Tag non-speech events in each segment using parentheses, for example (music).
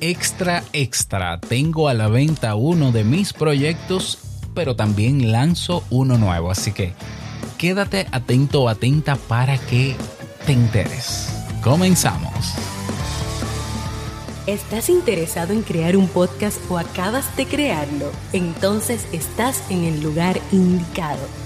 extra extra. Tengo a la venta uno de mis proyectos, pero también lanzo uno nuevo. Así que quédate atento o atenta para que te enteres. Comenzamos. ¿Estás interesado en crear un podcast o acabas de crearlo? Entonces estás en el lugar indicado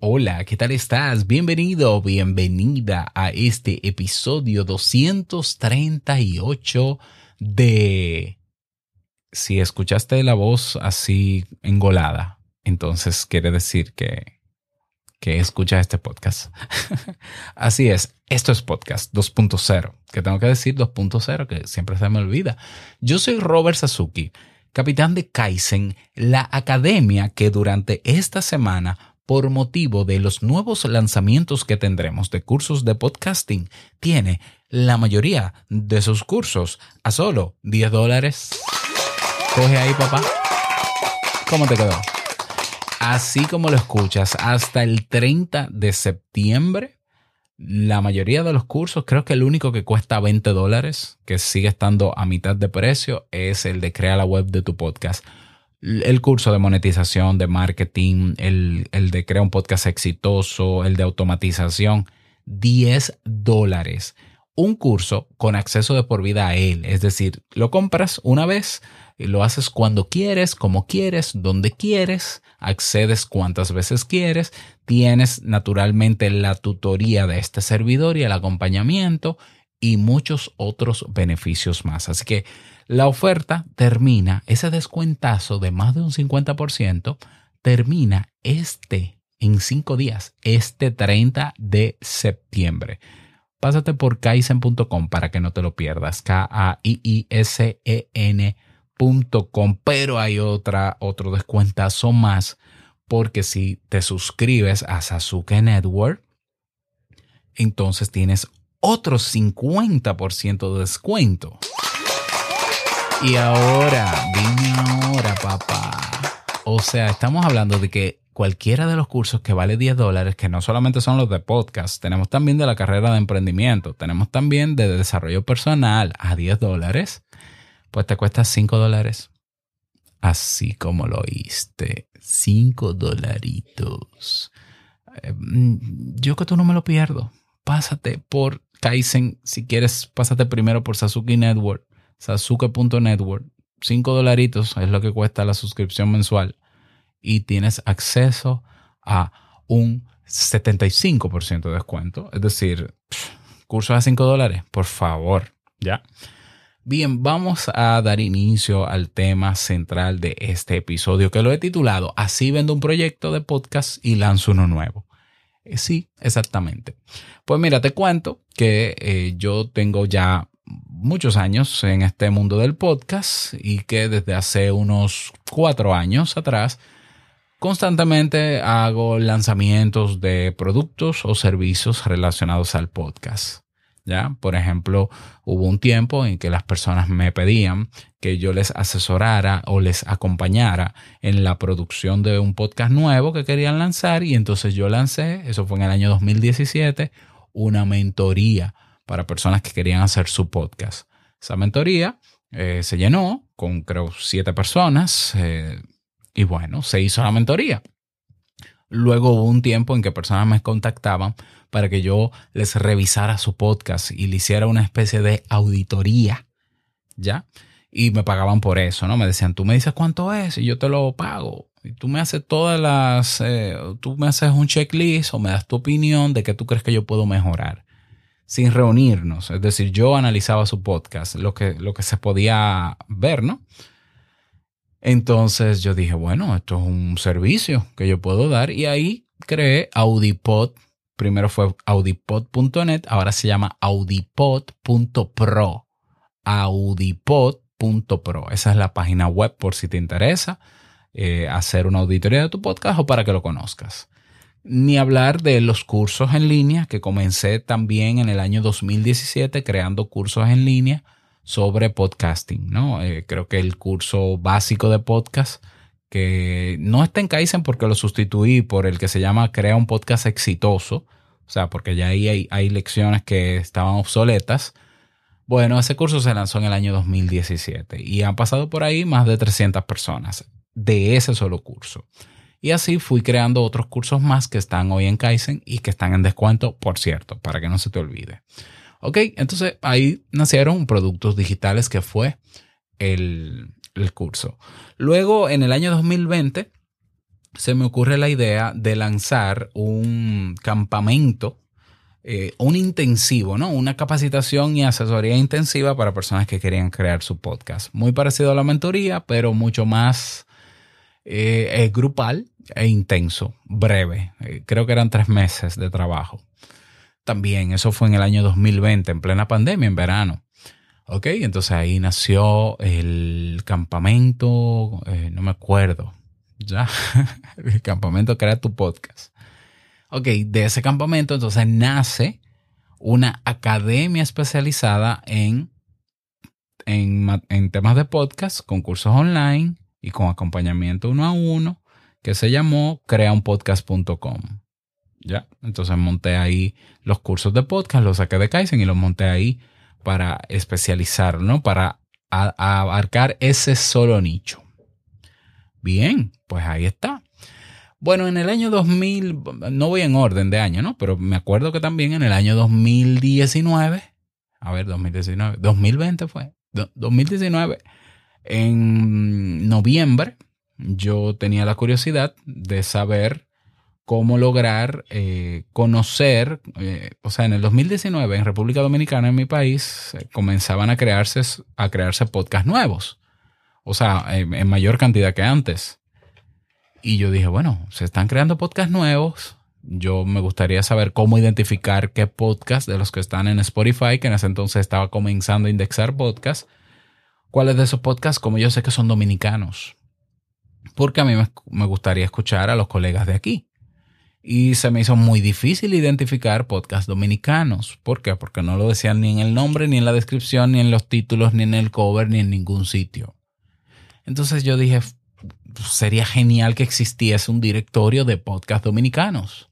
Hola, ¿qué tal estás? Bienvenido bienvenida a este episodio 238 de... Si escuchaste la voz así engolada, entonces quiere decir que, que escuchas este podcast. (laughs) así es, esto es podcast 2.0, que tengo que decir 2.0, que siempre se me olvida. Yo soy Robert Sasuki, capitán de Kaizen, la academia que durante esta semana por motivo de los nuevos lanzamientos que tendremos de cursos de podcasting, tiene la mayoría de sus cursos a solo 10 dólares. Coge ahí, papá. ¿Cómo te quedó? Así como lo escuchas, hasta el 30 de septiembre, la mayoría de los cursos, creo que el único que cuesta 20 dólares, que sigue estando a mitad de precio, es el de Crea la web de tu podcast el curso de monetización, de marketing, el, de crear un podcast exitoso, el de automatización, 10 dólares. Un curso con acceso de por vida a él. Es decir, lo compras una vez, y lo haces cuando quieres, como quieres, donde quieres, accedes cuantas veces quieres, tienes naturalmente la tutoría de este servidor y el acompañamiento y muchos otros beneficios más. Así que la oferta termina, ese descuentazo de más de un 50%, termina este en cinco días, este 30 de septiembre. Pásate por kaizen.com para que no te lo pierdas. K-A-I-I-S-E-N.com. Pero hay otra, otro descuentazo más porque si te suscribes a Sasuke Network, entonces tienes otro 50% de descuento. Y ahora, dime ahora, papá. O sea, estamos hablando de que cualquiera de los cursos que vale 10 dólares, que no solamente son los de podcast, tenemos también de la carrera de emprendimiento, tenemos también de desarrollo personal a 10 dólares, pues te cuesta 5 dólares. Así como lo oíste, 5 dolaritos. Eh, mm, yo que tú no me lo pierdo. Pásate por Kaizen, si quieres, pásate primero por Sasuke Network sasuke.network. 5 dolaritos es lo que cuesta la suscripción mensual y tienes acceso a un 75% de descuento. Es decir, curso a 5 dólares, por favor, ¿ya? Bien, vamos a dar inicio al tema central de este episodio que lo he titulado Así vendo un proyecto de podcast y lanzo uno nuevo. Eh, sí, exactamente. Pues mira, te cuento que eh, yo tengo ya muchos años en este mundo del podcast y que desde hace unos cuatro años atrás constantemente hago lanzamientos de productos o servicios relacionados al podcast. ¿Ya? Por ejemplo, hubo un tiempo en que las personas me pedían que yo les asesorara o les acompañara en la producción de un podcast nuevo que querían lanzar y entonces yo lancé, eso fue en el año 2017, una mentoría para personas que querían hacer su podcast. Esa mentoría eh, se llenó con creo siete personas eh, y bueno, se hizo la mentoría. Luego hubo un tiempo en que personas me contactaban para que yo les revisara su podcast y le hiciera una especie de auditoría, ¿ya? Y me pagaban por eso, ¿no? Me decían, tú me dices cuánto es y yo te lo pago. Y tú me haces todas las, eh, tú me haces un checklist o me das tu opinión de qué tú crees que yo puedo mejorar sin reunirnos. Es decir, yo analizaba su podcast, lo que, lo que se podía ver, ¿no? Entonces yo dije, bueno, esto es un servicio que yo puedo dar y ahí creé Audipod. Primero fue audipod.net, ahora se llama audipod.pro. Audipod podcast.pro. Esa es la página web por si te interesa eh, hacer una auditoría de tu podcast o para que lo conozcas. Ni hablar de los cursos en línea que comencé también en el año 2017 creando cursos en línea sobre podcasting, ¿no? Eh, creo que el curso básico de podcast que no está en Kaizen porque lo sustituí por el que se llama Crea un podcast exitoso, o sea, porque ya ahí hay, hay lecciones que estaban obsoletas. Bueno, ese curso se lanzó en el año 2017 y han pasado por ahí más de 300 personas de ese solo curso. Y así fui creando otros cursos más que están hoy en Kaizen y que están en descuento, por cierto, para que no se te olvide. Ok, entonces ahí nacieron productos digitales que fue el, el curso. Luego, en el año 2020, se me ocurre la idea de lanzar un campamento, eh, un intensivo, ¿no? Una capacitación y asesoría intensiva para personas que querían crear su podcast. Muy parecido a la mentoría, pero mucho más eh, grupal e intenso, breve. Eh, creo que eran tres meses de trabajo. También, eso fue en el año 2020, en plena pandemia, en verano. Ok, entonces ahí nació el campamento, eh, no me acuerdo, ya, (laughs) el campamento Crea tu podcast. Ok, de ese campamento entonces nace una academia especializada en, en, en temas de podcast, con cursos online y con acompañamiento uno a uno, que se llamó creaunpodcast.com. Ya, entonces monté ahí los cursos de podcast, los saqué de Kaizen y los monté ahí para especializar, ¿no? Para abarcar ese solo nicho. Bien, pues ahí está. Bueno, en el año 2000, no voy en orden de año, ¿no? Pero me acuerdo que también en el año 2019, a ver, 2019, 2020 fue, 2019, en noviembre, yo tenía la curiosidad de saber cómo lograr eh, conocer, eh, o sea, en el 2019 en República Dominicana, en mi país, eh, comenzaban a crearse, a crearse podcasts nuevos, o sea, en, mayor cantidad que antes. Y yo dije, bueno, se están creando podcasts nuevos, yo me gustaría saber cómo identificar qué podcast de los que están en Spotify, que en ese entonces estaba comenzando a indexar podcasts, cuáles de esos podcasts, como yo sé que son dominicanos, porque a mí me gustaría escuchar a los colegas de aquí. Y se me hizo muy difícil identificar podcasts dominicanos. ¿Por qué? Porque no lo decían ni en el nombre, ni en la descripción, ni en los títulos, ni en el cover, ni en ningún sitio. Entonces yo dije, sería genial que existiese un directorio de podcasts dominicanos.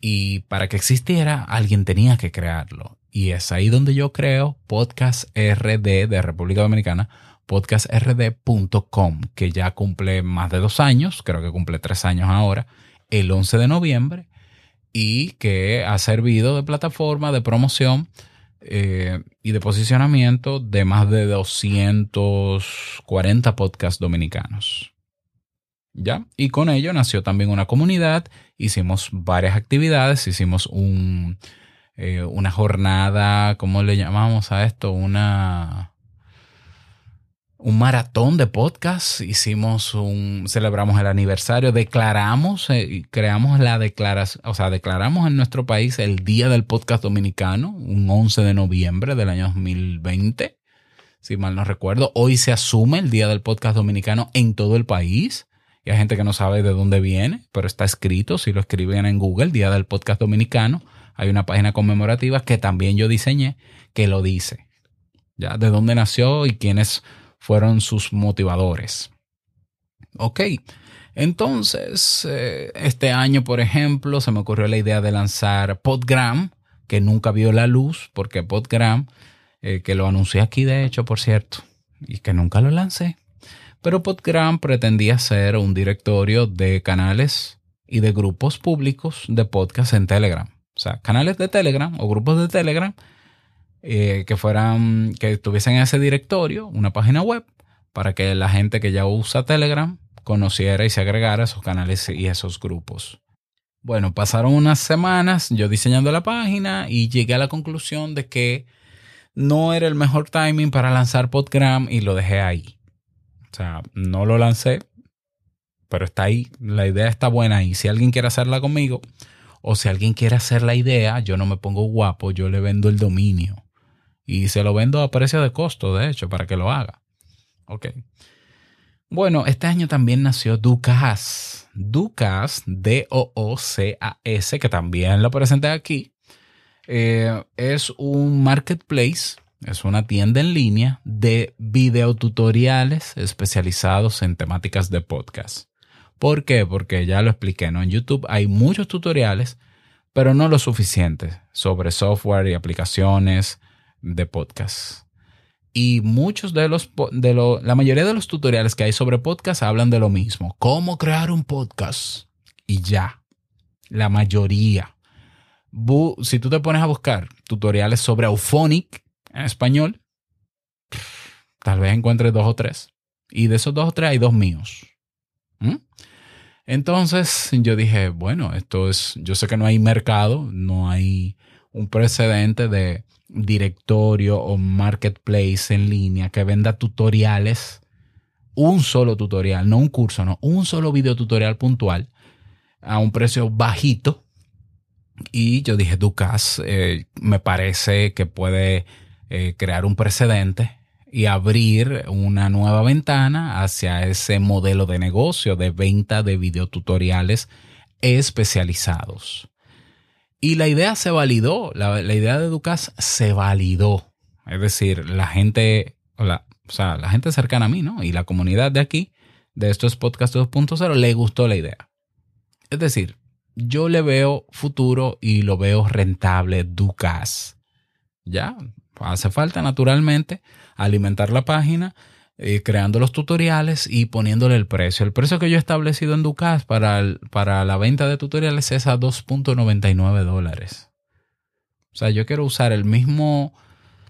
Y para que existiera, alguien tenía que crearlo. Y es ahí donde yo creo Podcast RD de República Dominicana, podcastrd.com, que ya cumple más de dos años, creo que cumple tres años ahora el 11 de noviembre y que ha servido de plataforma de promoción eh, y de posicionamiento de más de 240 podcasts dominicanos. ¿Ya? Y con ello nació también una comunidad, hicimos varias actividades, hicimos un, eh, una jornada, ¿cómo le llamamos a esto? Una un maratón de podcast, hicimos un, celebramos el aniversario, declaramos eh, creamos la declaración, o sea, declaramos en nuestro país el Día del Podcast Dominicano, un 11 de noviembre del año 2020, si mal no recuerdo. Hoy se asume el Día del Podcast Dominicano en todo el país. Y hay gente que no sabe de dónde viene, pero está escrito, si lo escriben en Google, Día del Podcast Dominicano, hay una página conmemorativa que también yo diseñé que lo dice. Ya, de dónde nació y quiénes fueron sus motivadores. Ok, entonces eh, este año, por ejemplo, se me ocurrió la idea de lanzar Podgram, que nunca vio la luz, porque Podgram, eh, que lo anuncié aquí de hecho, por cierto, y que nunca lo lancé. Pero Podgram pretendía ser un directorio de canales y de grupos públicos de podcast en Telegram. Sea, canales de Telegram o grupos de Telegram eh, que fueran, que tuviesen ese directorio, una página web, para que la gente que ya usa Telegram conociera y se agregara esos canales y esos grupos. Bueno, pasaron unas semanas yo diseñando la página y llegué a la conclusión de que no era el mejor timing para lanzar Podgram y lo dejé ahí. O sea, no lo lancé, pero está ahí. La idea está buena y si alguien quiere hacerla conmigo o si alguien quiere hacer la idea, yo no me pongo guapo, yo le vendo el dominio y se lo vendo a precio de costo, de hecho, para que lo haga. Ok. Bueno, este año también nació Ducas. Ducas, D-O-O-C-A-S, que también lo presenté aquí. Eh, es un marketplace, es una tienda en línea de videotutoriales especializados en temáticas de podcast. ¿Por qué? Porque ya lo expliqué, ¿no? En YouTube hay muchos tutoriales, pero no lo suficiente sobre software y aplicaciones de podcast. Y muchos de los, de lo, la mayoría de los tutoriales que hay sobre podcast hablan de lo mismo. Cómo crear un podcast. Y ya. La mayoría. si tú te pones a buscar tutoriales sobre Auphonic en español, tal vez encuentres dos o tres. Y de esos dos o tres hay dos míos. ¿Mm? Entonces yo dije, bueno, esto es, yo sé que no hay mercado, no hay un precedente de directorio o marketplace en línea que venda tutoriales, un solo tutorial, no un curso, no, un solo video tutorial puntual a un precio bajito. Y yo dije, Ducas, eh, me parece que puede eh, crear un precedente y abrir una nueva ventana hacia ese modelo de negocio de venta de videotutoriales especializados. Y la idea se validó, la, idea de Ducas se validó. Es decir, la gente, o, o sea, la gente cercana a mí, ¿no? Y la comunidad de aquí, de estos podcasts 2.0, le gustó la idea. Es decir, yo le veo futuro y lo veo rentable Ducas. Ya, hace falta naturalmente alimentar la página eh, creando los tutoriales y poniéndole el precio. El precio que yo he establecido en Ducas para, para la venta de tutoriales es a 2.99 dólares. O sea, yo quiero usar el mismo,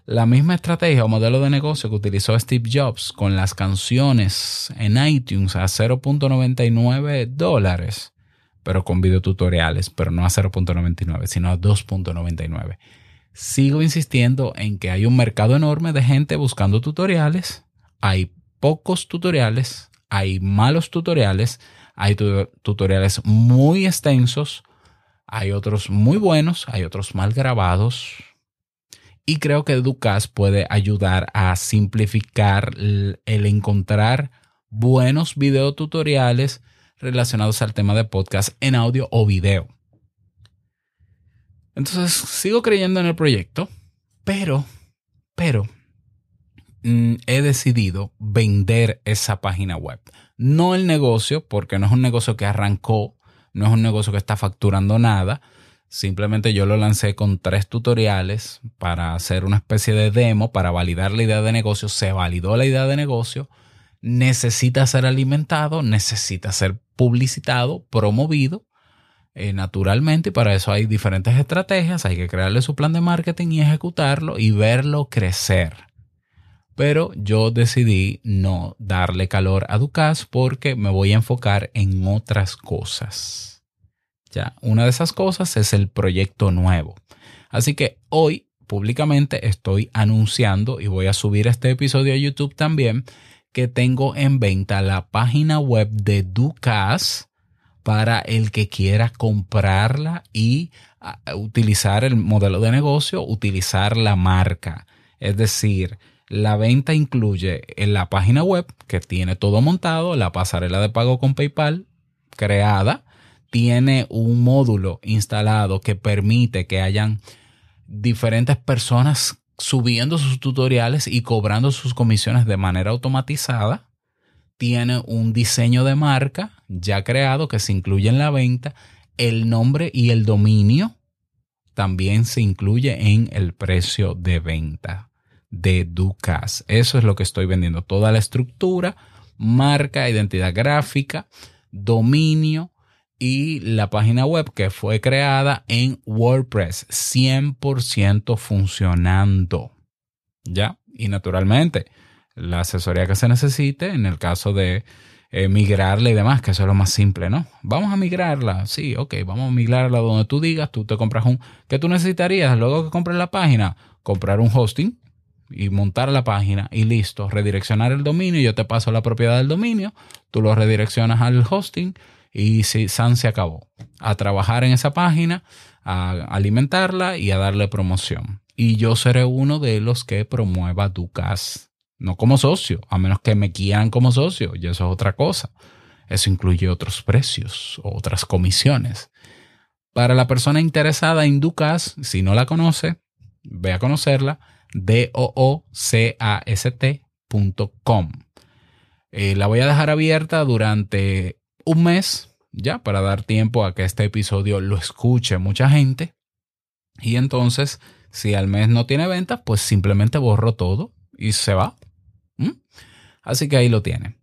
la misma estrategia o modelo de negocio que utilizó Steve Jobs con las canciones en iTunes a 0.99 dólares, pero con videotutoriales, pero no a 0.99, sino a 2.99. Sigo insistiendo en que hay un mercado enorme de gente buscando tutoriales hay pocos tutoriales, hay malos tutoriales, hay tutoriales muy extensos, hay otros muy buenos, hay otros mal grabados. Y creo que Ducas puede ayudar a simplificar el, encontrar buenos videotutoriales relacionados al tema de podcast en audio o video. Entonces, sigo creyendo en el proyecto, pero, pero, Mm, he decidido vender esa página web. No el negocio, porque no es un negocio que arrancó, no es un negocio que está facturando nada. Simplemente yo lo lancé con tres tutoriales para hacer una especie de demo, para validar la idea de negocio. Se validó la idea de negocio. Necesita ser alimentado, necesita ser publicitado, promovido. Eh, naturalmente, y para eso hay diferentes estrategias. Hay que crearle su plan de marketing y ejecutarlo y verlo crecer. Pero yo decidí no darle calor a Ducas porque me voy a enfocar en otras cosas. Ya, una de esas cosas es el proyecto nuevo. Así que hoy públicamente estoy anunciando y voy a subir este episodio a YouTube también que tengo en venta la página web de Ducas para el que quiera comprarla y ah, utilizar el modelo de negocio, utilizar la marca. Es decir, la venta incluye en la página web, que tiene todo montado, la pasarela de pago con PayPal creada, tiene un módulo instalado que permite que hayan diferentes personas subiendo sus tutoriales y cobrando sus comisiones de manera automatizada. Tiene un diseño de marca ya creado que se incluye en la venta. El nombre y el dominio también se incluye en el precio de venta de Ducas. Eso es lo que estoy vendiendo. Toda la estructura, marca, identidad gráfica, dominio y la página web que fue creada en WordPress 100% funcionando. ¿Ya? Y naturalmente, la asesoría que se necesite en el caso de eh, migrarla y demás, que eso es lo más simple, ¿no? Vamos a migrarla, sí, ok, vamos a migrarla donde tú digas, tú te compras un... ¿Qué tú necesitarías luego que compres la página? Comprar un hosting, y montar la página y listo, redireccionar el dominio, yo te paso la propiedad del dominio, tú lo redireccionas al hosting y si San se acabó. A trabajar en esa página, a alimentarla y a darle promoción. Y yo seré uno de los que promueva Ducas no como socio, a menos que me quieran como socio, y eso es otra cosa. Eso incluye otros precios, otras comisiones. Para la persona interesada en Ducas, si no la conoce, ve a conocerla, doocast.com. Eh, la voy a dejar abierta durante un mes, ya, para dar tiempo a que este episodio lo escuche mucha gente. Y entonces, si al mes no tiene ventas, pues simplemente borro todo y se va. ¿Mm? Así que ahí lo tiene.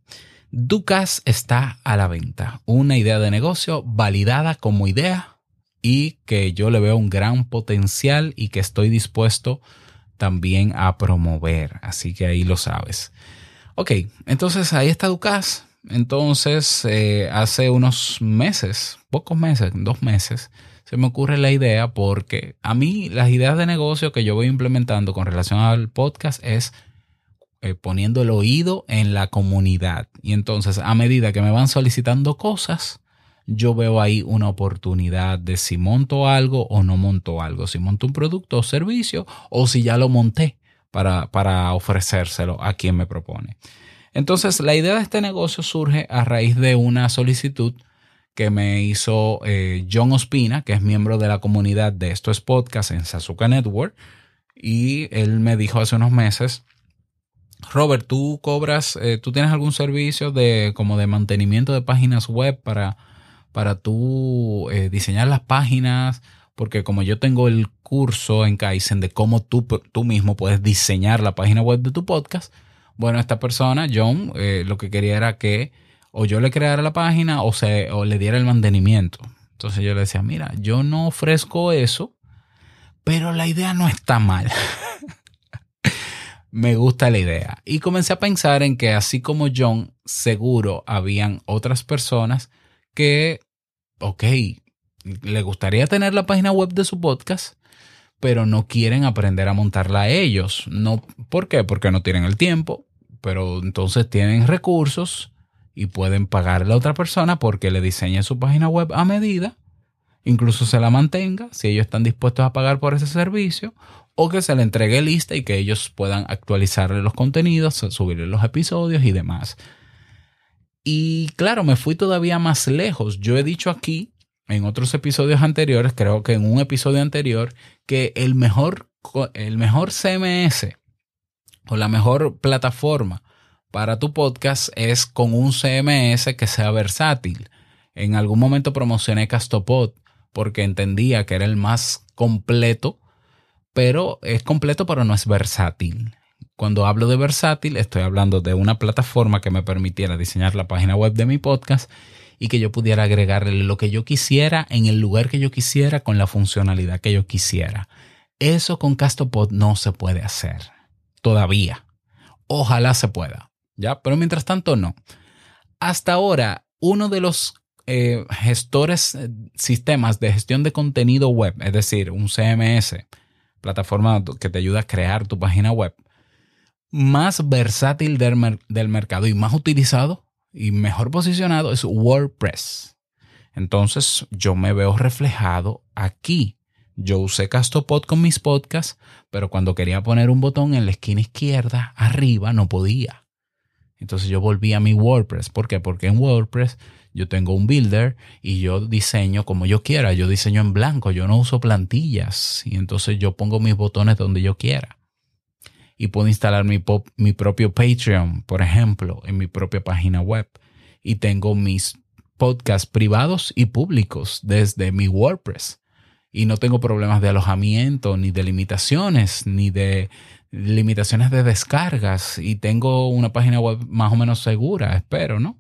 Ducas está a la venta. Una idea de negocio validada como idea y que yo le veo un gran potencial y que estoy dispuesto también a promover. Así que ahí lo sabes. Ok, entonces ahí está Ducas. Entonces, eh, hace unos meses, pocos meses, dos meses, se me ocurre la idea porque a mí las ideas de negocio que yo voy implementando con relación al podcast es eh, poniendo el oído en la comunidad. Y entonces, a medida que me van solicitando cosas, yo veo ahí una oportunidad de si monto algo o no monto algo, si monto un producto o servicio o si ya lo monté para, para ofrecérselo a quien me propone. Entonces, la idea de este negocio surge a raíz de una solicitud que me hizo eh, John Ospina, que es miembro de la comunidad de estos podcasts en Sasuka Network. Y él me dijo hace unos meses, Robert, tú cobras, eh, tú tienes algún servicio de como de mantenimiento de páginas web para para tú eh, diseñar las páginas, porque como yo tengo el curso en Kaizen de cómo tú, tú mismo puedes diseñar la página web de tu podcast, bueno, esta persona, John, eh, lo que quería era que o yo le creara la página o, se, o le diera el mantenimiento. Entonces yo le decía, mira, yo no ofrezco eso, pero la idea no está mal. (laughs) Me gusta la idea. Y comencé a pensar en que así como John, seguro habían otras personas que, ok, le gustaría tener la página web de su podcast, pero no quieren aprender a montarla a ellos. No, ¿Por qué? Porque no tienen el tiempo, pero entonces tienen recursos y pueden pagarle a otra persona porque le diseñe su página web a medida, incluso se la mantenga, si ellos están dispuestos a pagar por ese servicio, o que se le entregue lista y que ellos puedan actualizarle los contenidos, subirle los episodios y demás. Y claro, me fui todavía más lejos. Yo he dicho aquí, en otros episodios anteriores, creo que en un episodio anterior, que el mejor, el mejor CMS o la mejor plataforma para tu podcast es con un CMS que sea versátil. En algún momento promocioné Castopod porque entendía que era el más completo, pero es completo pero no es versátil. Cuando hablo de versátil, estoy hablando de una plataforma que me permitiera diseñar la página web de mi podcast y que yo pudiera agregarle lo que yo quisiera en el lugar que yo quisiera con la funcionalidad que yo quisiera. Eso con Castopod no se puede hacer todavía. Ojalá se pueda, ¿ya? Pero mientras tanto no. Hasta ahora, uno de los eh, gestores, eh, sistemas de gestión de contenido web, es decir, un CMS, plataforma que te ayuda a crear tu página web, más versátil del, del mercado y más utilizado y mejor posicionado es WordPress. Entonces yo me veo reflejado aquí. Yo usé Castopod con mis podcasts, pero cuando quería poner un botón en la esquina izquierda, arriba, no podía. Entonces yo volví a mi WordPress. ¿Por qué? Porque en WordPress yo tengo un builder y yo diseño como yo quiera. Yo diseño en blanco, yo no uso plantillas. Y entonces yo pongo mis botones donde yo quiera y puedo instalar mi, mi propio Patreon, por ejemplo, en mi propia página web. Y tengo mis podcasts privados y públicos desde mi WordPress. Y no tengo problemas de alojamiento, ni de limitaciones, ni de limitaciones de descargas. Y tengo una página web más o menos segura, espero, ¿no?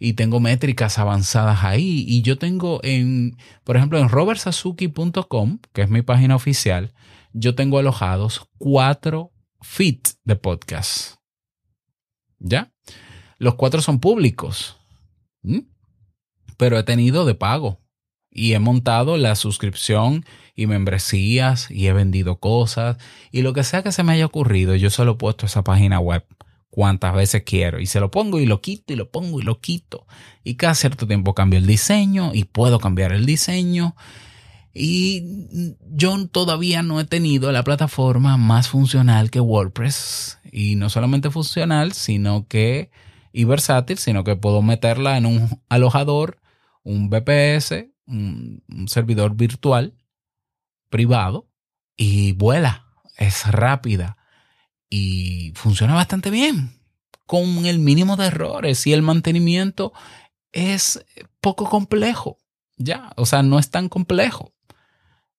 y tengo métricas avanzadas ahí. Y yo tengo en, por ejemplo, en robertsazuki.com, que es mi página oficial, yo tengo alojados cuatro feed de podcast. ¿Ya? Los cuatro son públicos. Pero he tenido de pago. Y he montado la suscripción y membresías y he vendido cosas. Y lo que sea que se me haya ocurrido, yo se lo he puesto a esa página web cuantas veces quiero. Y se lo pongo y lo quito y lo pongo y lo quito. Y cada cierto tiempo cambio el diseño y puedo cambiar el diseño. Y yo todavía no he tenido la plataforma más funcional que WordPress. Y no solamente funcional, sino que y versátil, sino que puedo meterla en un alojador, un VPS, un, servidor virtual privado y vuela. Es rápida y funciona bastante bien con el mínimo de errores y el mantenimiento es poco complejo. Ya, o sea, no es tan complejo.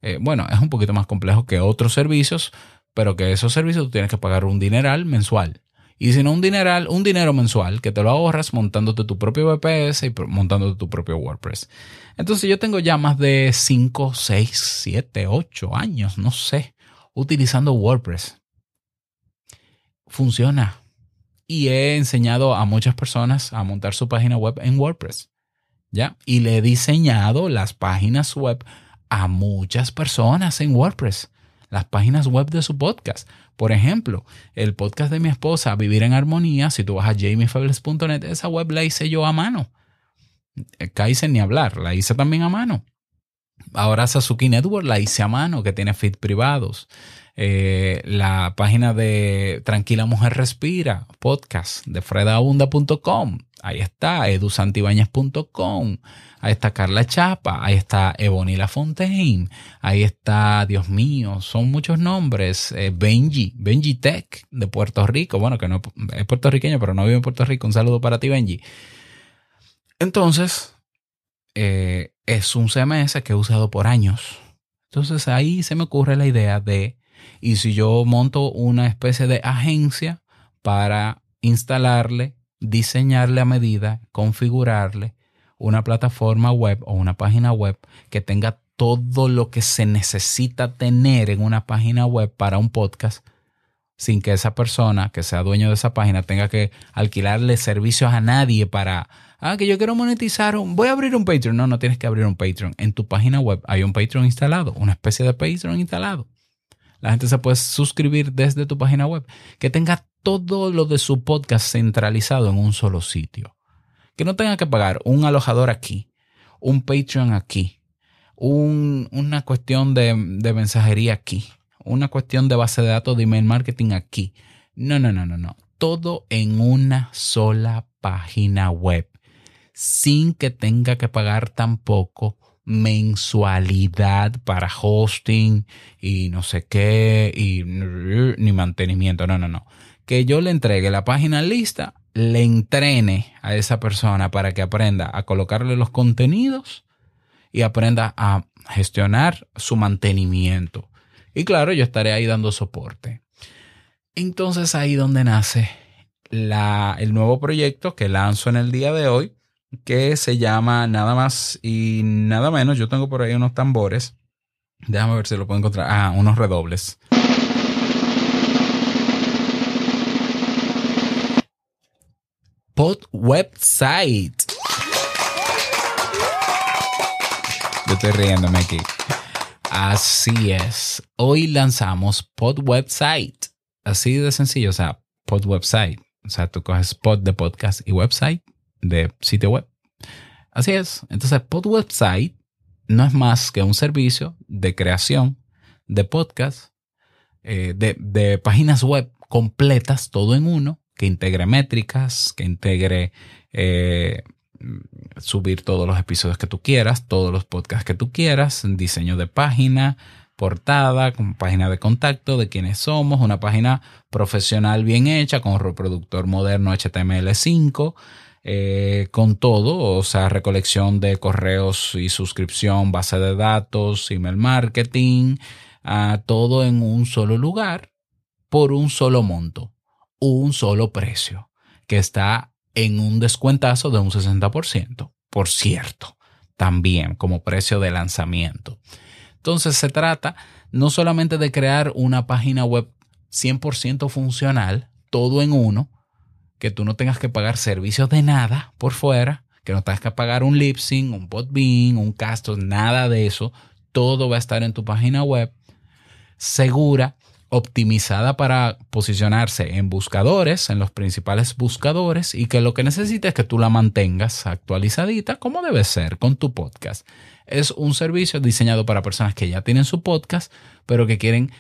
Eh, bueno, es un poquito más complejo que otros servicios, pero que esos servicios tú tienes que pagar un dineral mensual. Y si no un dineral, un dinero mensual que te lo ahorras montándote tu propio VPS y montándote tu propio WordPress. Entonces yo tengo ya más de 5, 6, 7, 8 años, no sé, utilizando WordPress. Funciona. Y he enseñado a muchas personas a montar su página web en WordPress. ¿Ya? Y le he diseñado las páginas web a muchas personas en WordPress, las páginas web de su podcast. Por ejemplo, el podcast de mi esposa, Vivir en Armonía, si tú vas a jamiefables.net, esa web la hice yo a mano. Caíse ni hablar, la hice también a mano. Ahora Sasuke Network la hice a mano, que tiene feed privados. Eh, la página de Tranquila Mujer Respira, podcast de fredaabunda.com. Ahí está, edusantibañez.com. Ahí está Carla Chapa, ahí está Ebony Lafontaine, ahí está, Dios mío, son muchos nombres. Eh, Benji, Benji Tech de Puerto Rico, bueno, que no es puertorriqueño, pero no vive en Puerto Rico. Un saludo para ti, Benji. Entonces, eh, es un CMS que he usado por años. Entonces ahí se me ocurre la idea de, y si yo monto una especie de agencia para instalarle, diseñarle a medida, configurarle una plataforma web o una página web que tenga todo lo que se necesita tener en una página web para un podcast sin que esa persona que sea dueño de esa página tenga que alquilarle servicios a nadie para, ah, que yo quiero monetizar, voy a abrir un Patreon. No, no tienes que abrir un Patreon. En tu página web hay un Patreon instalado, una especie de Patreon instalado. La gente se puede suscribir desde tu página web. Que tenga todo lo de su podcast centralizado en un solo sitio. Que no tenga que pagar un alojador aquí, un Patreon aquí, una cuestión de, de mensajería aquí, una cuestión de base de datos de email marketing aquí. No, no, no, no, no. Todo en una sola página web, sin que tenga que pagar tampoco mensualidad para hosting y no sé qué, y ni mantenimiento. No, no, no. Que yo le entregue la página lista, le entrene a esa persona para que aprenda a colocarle los contenidos y aprenda a gestionar su mantenimiento y claro, yo estaré ahí dando soporte. Entonces ahí donde nace la, el nuevo proyecto que lanzo en el día de hoy, que se llama nada más y nada menos. Yo tengo por ahí unos tambores. Déjame ver si lo puedo encontrar. Ah, unos redobles. Pod website. Yo estoy riéndome aquí. Así es. Hoy lanzamos Pod Website. Así de sencillo, o sea, Pod Website. O sea, tú coges Pod de podcast y website de sitio web. Así es. Entonces, Pod Website no es más que un servicio de creación de podcast, eh, de, de páginas web completas, todo en uno, que integre métricas, que integre eh, subir todos los episodios que tú quieras, todos los podcasts que tú quieras, diseño de página, portada, con página de contacto de quiénes somos, una página profesional bien hecha con reproductor moderno HTML5, eh, con todo, o sea, recolección de correos y suscripción, base de datos, email marketing, ah, todo en un solo lugar por un solo monto, un solo precio, que está en un descuentazo de un 60%, por cierto, también como precio de lanzamiento. Entonces se trata no solamente de crear una página web 100% funcional, todo en uno, que tú no tengas que pagar servicios de nada por fuera, que no tengas que pagar un Lipsync, un Podbean, un Castos, nada de eso. Todo va a estar en tu página web segura, optimizada para posicionarse en buscadores, en los principales buscadores, y que lo que necesita es que tú la mantengas actualizadita como debe ser con tu podcast. Es un servicio diseñado para personas que ya tienen su podcast, pero que quieren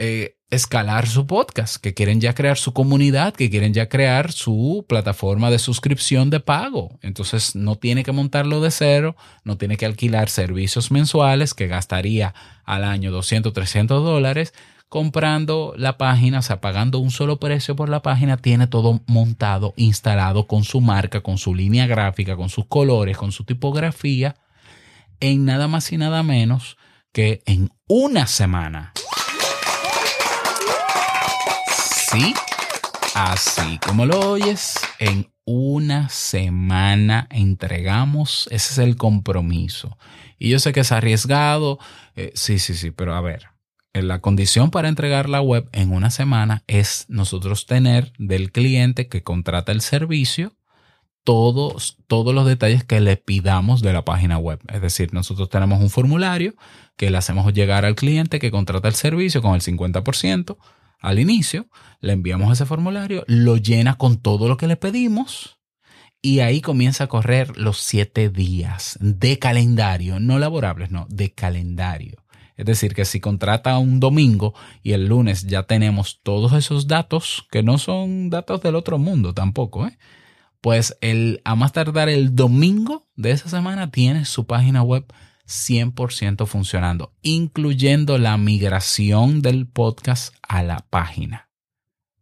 eh, escalar su podcast, que quieren ya crear su comunidad, que quieren ya crear su plataforma de suscripción de pago. Entonces no tiene que montarlo de cero, no tiene que alquilar servicios mensuales que gastaría al año 200, 300 dólares comprando la página, o sea, pagando un solo precio por la página, tiene todo montado, instalado con su marca, con su línea gráfica, con sus colores, con su tipografía, en nada más y nada menos que en una semana. Sí, así como lo oyes, en una semana entregamos, ese es el compromiso. Y yo sé que es arriesgado, eh, sí, sí, sí, pero a ver, la condición para entregar la web en una semana es nosotros tener del cliente que contrata el servicio todos, todos los detalles que le pidamos de la página web. Es decir, nosotros tenemos un formulario que le hacemos llegar al cliente que contrata el servicio con el 50% al inicio, le enviamos ese formulario, lo llena con todo lo que le pedimos y ahí comienza a correr los siete días de calendario, no laborables, no, de calendario. Es decir, que si contrata un domingo y el lunes ya tenemos todos esos datos, que no son datos del otro mundo tampoco, ¿eh? pues el, a más tardar el domingo de esa semana tiene su página web 100% funcionando, incluyendo la migración del podcast a la página.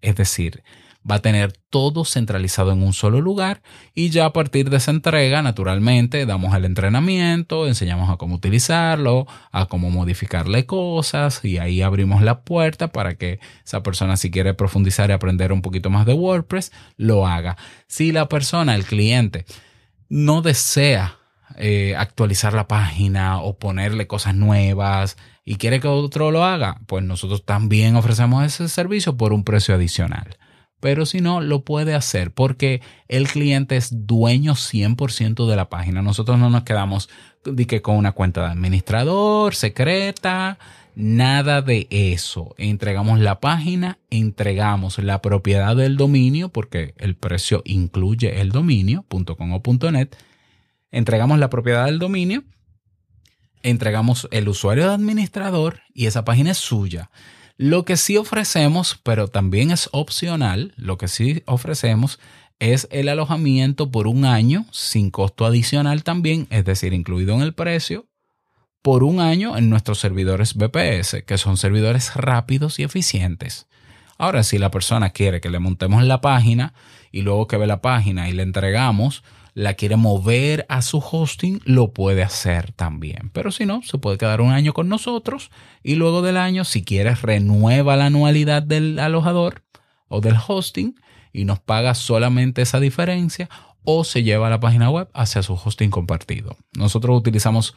Es decir, va a tener todo centralizado en un solo lugar y ya a partir de esa entrega, naturalmente, damos el entrenamiento, enseñamos a cómo utilizarlo, a cómo modificarle cosas y ahí abrimos la puerta para que esa persona si quiere profundizar y aprender un poquito más de WordPress, lo haga. Si la persona, el cliente, no desea eh, actualizar la página o ponerle cosas nuevas y quiere que otro lo haga, pues nosotros también ofrecemos ese servicio por un precio adicional. Pero si no, lo puede hacer porque el cliente es dueño 100% de la página. Nosotros no nos quedamos con una cuenta de administrador secreta, nada de eso. Entregamos la página, entregamos la propiedad del dominio porque el precio incluye el dominio.com o .net entregamos la propiedad del dominio, entregamos el usuario de administrador y esa página es suya. Lo que sí ofrecemos, pero también es opcional, lo que sí ofrecemos es el alojamiento por un año sin costo adicional también, es decir, incluido en el precio, por un año en nuestros servidores BPS, que son servidores rápidos y eficientes. Ahora, si la persona quiere que le montemos la página y luego que ve la página y le entregamos, la quiere mover a su hosting, lo puede hacer también. Pero si no, se puede quedar un año con nosotros y luego del año, si quieres, renueva la anualidad del alojador o del hosting y nos paga solamente esa diferencia o se lleva la página web hacia su hosting compartido. Nosotros utilizamos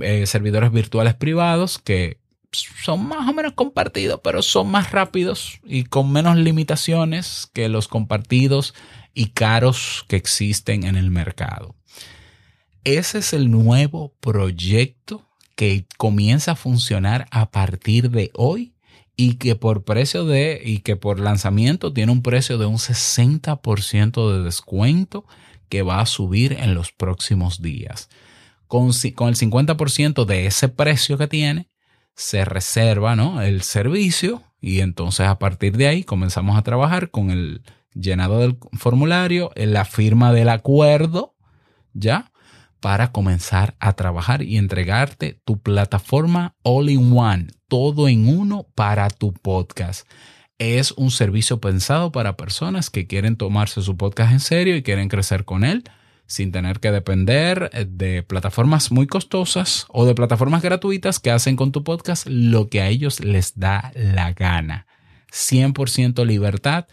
eh, servidores virtuales privados que son más o menos compartidos, pero son más rápidos y con menos limitaciones que los compartidos y caros que existen en el mercado. Ese es el nuevo proyecto que comienza a funcionar a partir de hoy y que por precio de y que por lanzamiento tiene un precio de un 60% de descuento que va a subir en los próximos días. Con, con el 50% de ese precio que tiene, se reserva ¿no? el servicio y entonces a partir de ahí comenzamos a trabajar con el llenado del formulario, en la firma del acuerdo, ¿ya? Para comenzar a trabajar y entregarte tu plataforma all in one, todo en uno para tu podcast. Es un servicio pensado para personas que quieren tomarse su podcast en serio y quieren crecer con él sin tener que depender de plataformas muy costosas o de plataformas gratuitas que hacen con tu podcast lo que a ellos les da la gana. 100% libertad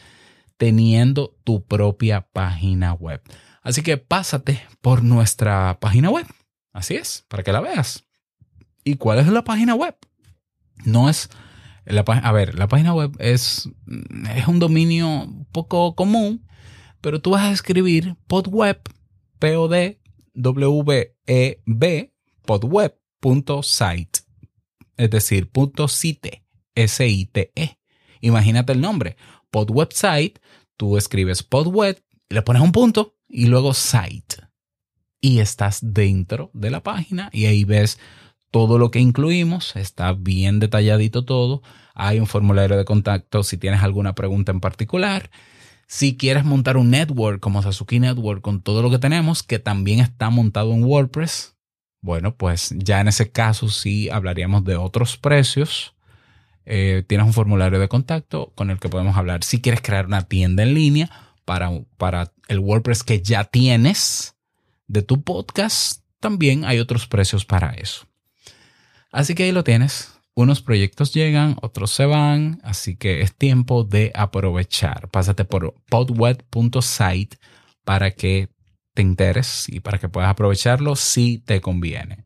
teniendo tu propia página web. Así que pásate por nuestra página web. Así es, para que la veas. ¿Y cuál es la página web? No es la a ver, la página web es, es un dominio poco común, pero tú vas a escribir podweb, e b podweb.site, es decir, punto .site S-I-T-E. Imagínate el nombre. Pod Website, tú escribes PodWeb, le pones un punto y luego Site. Y estás dentro de la página y ahí ves todo lo que incluimos, está bien detalladito todo. Hay un formulario de contacto si tienes alguna pregunta en particular. Si quieres montar un network como Sasuke Network con todo lo que tenemos, que también está montado en WordPress, bueno, pues ya en ese caso sí hablaríamos de otros precios. Eh, tienes un formulario de contacto con el que podemos hablar. Si quieres crear una tienda en línea para, para el WordPress que ya tienes de tu podcast, también hay otros precios para eso. Así que ahí lo tienes. Unos proyectos llegan, otros se van, así que es tiempo de aprovechar. Pásate por podweb.site para que te enteres y para que puedas aprovecharlo si te conviene.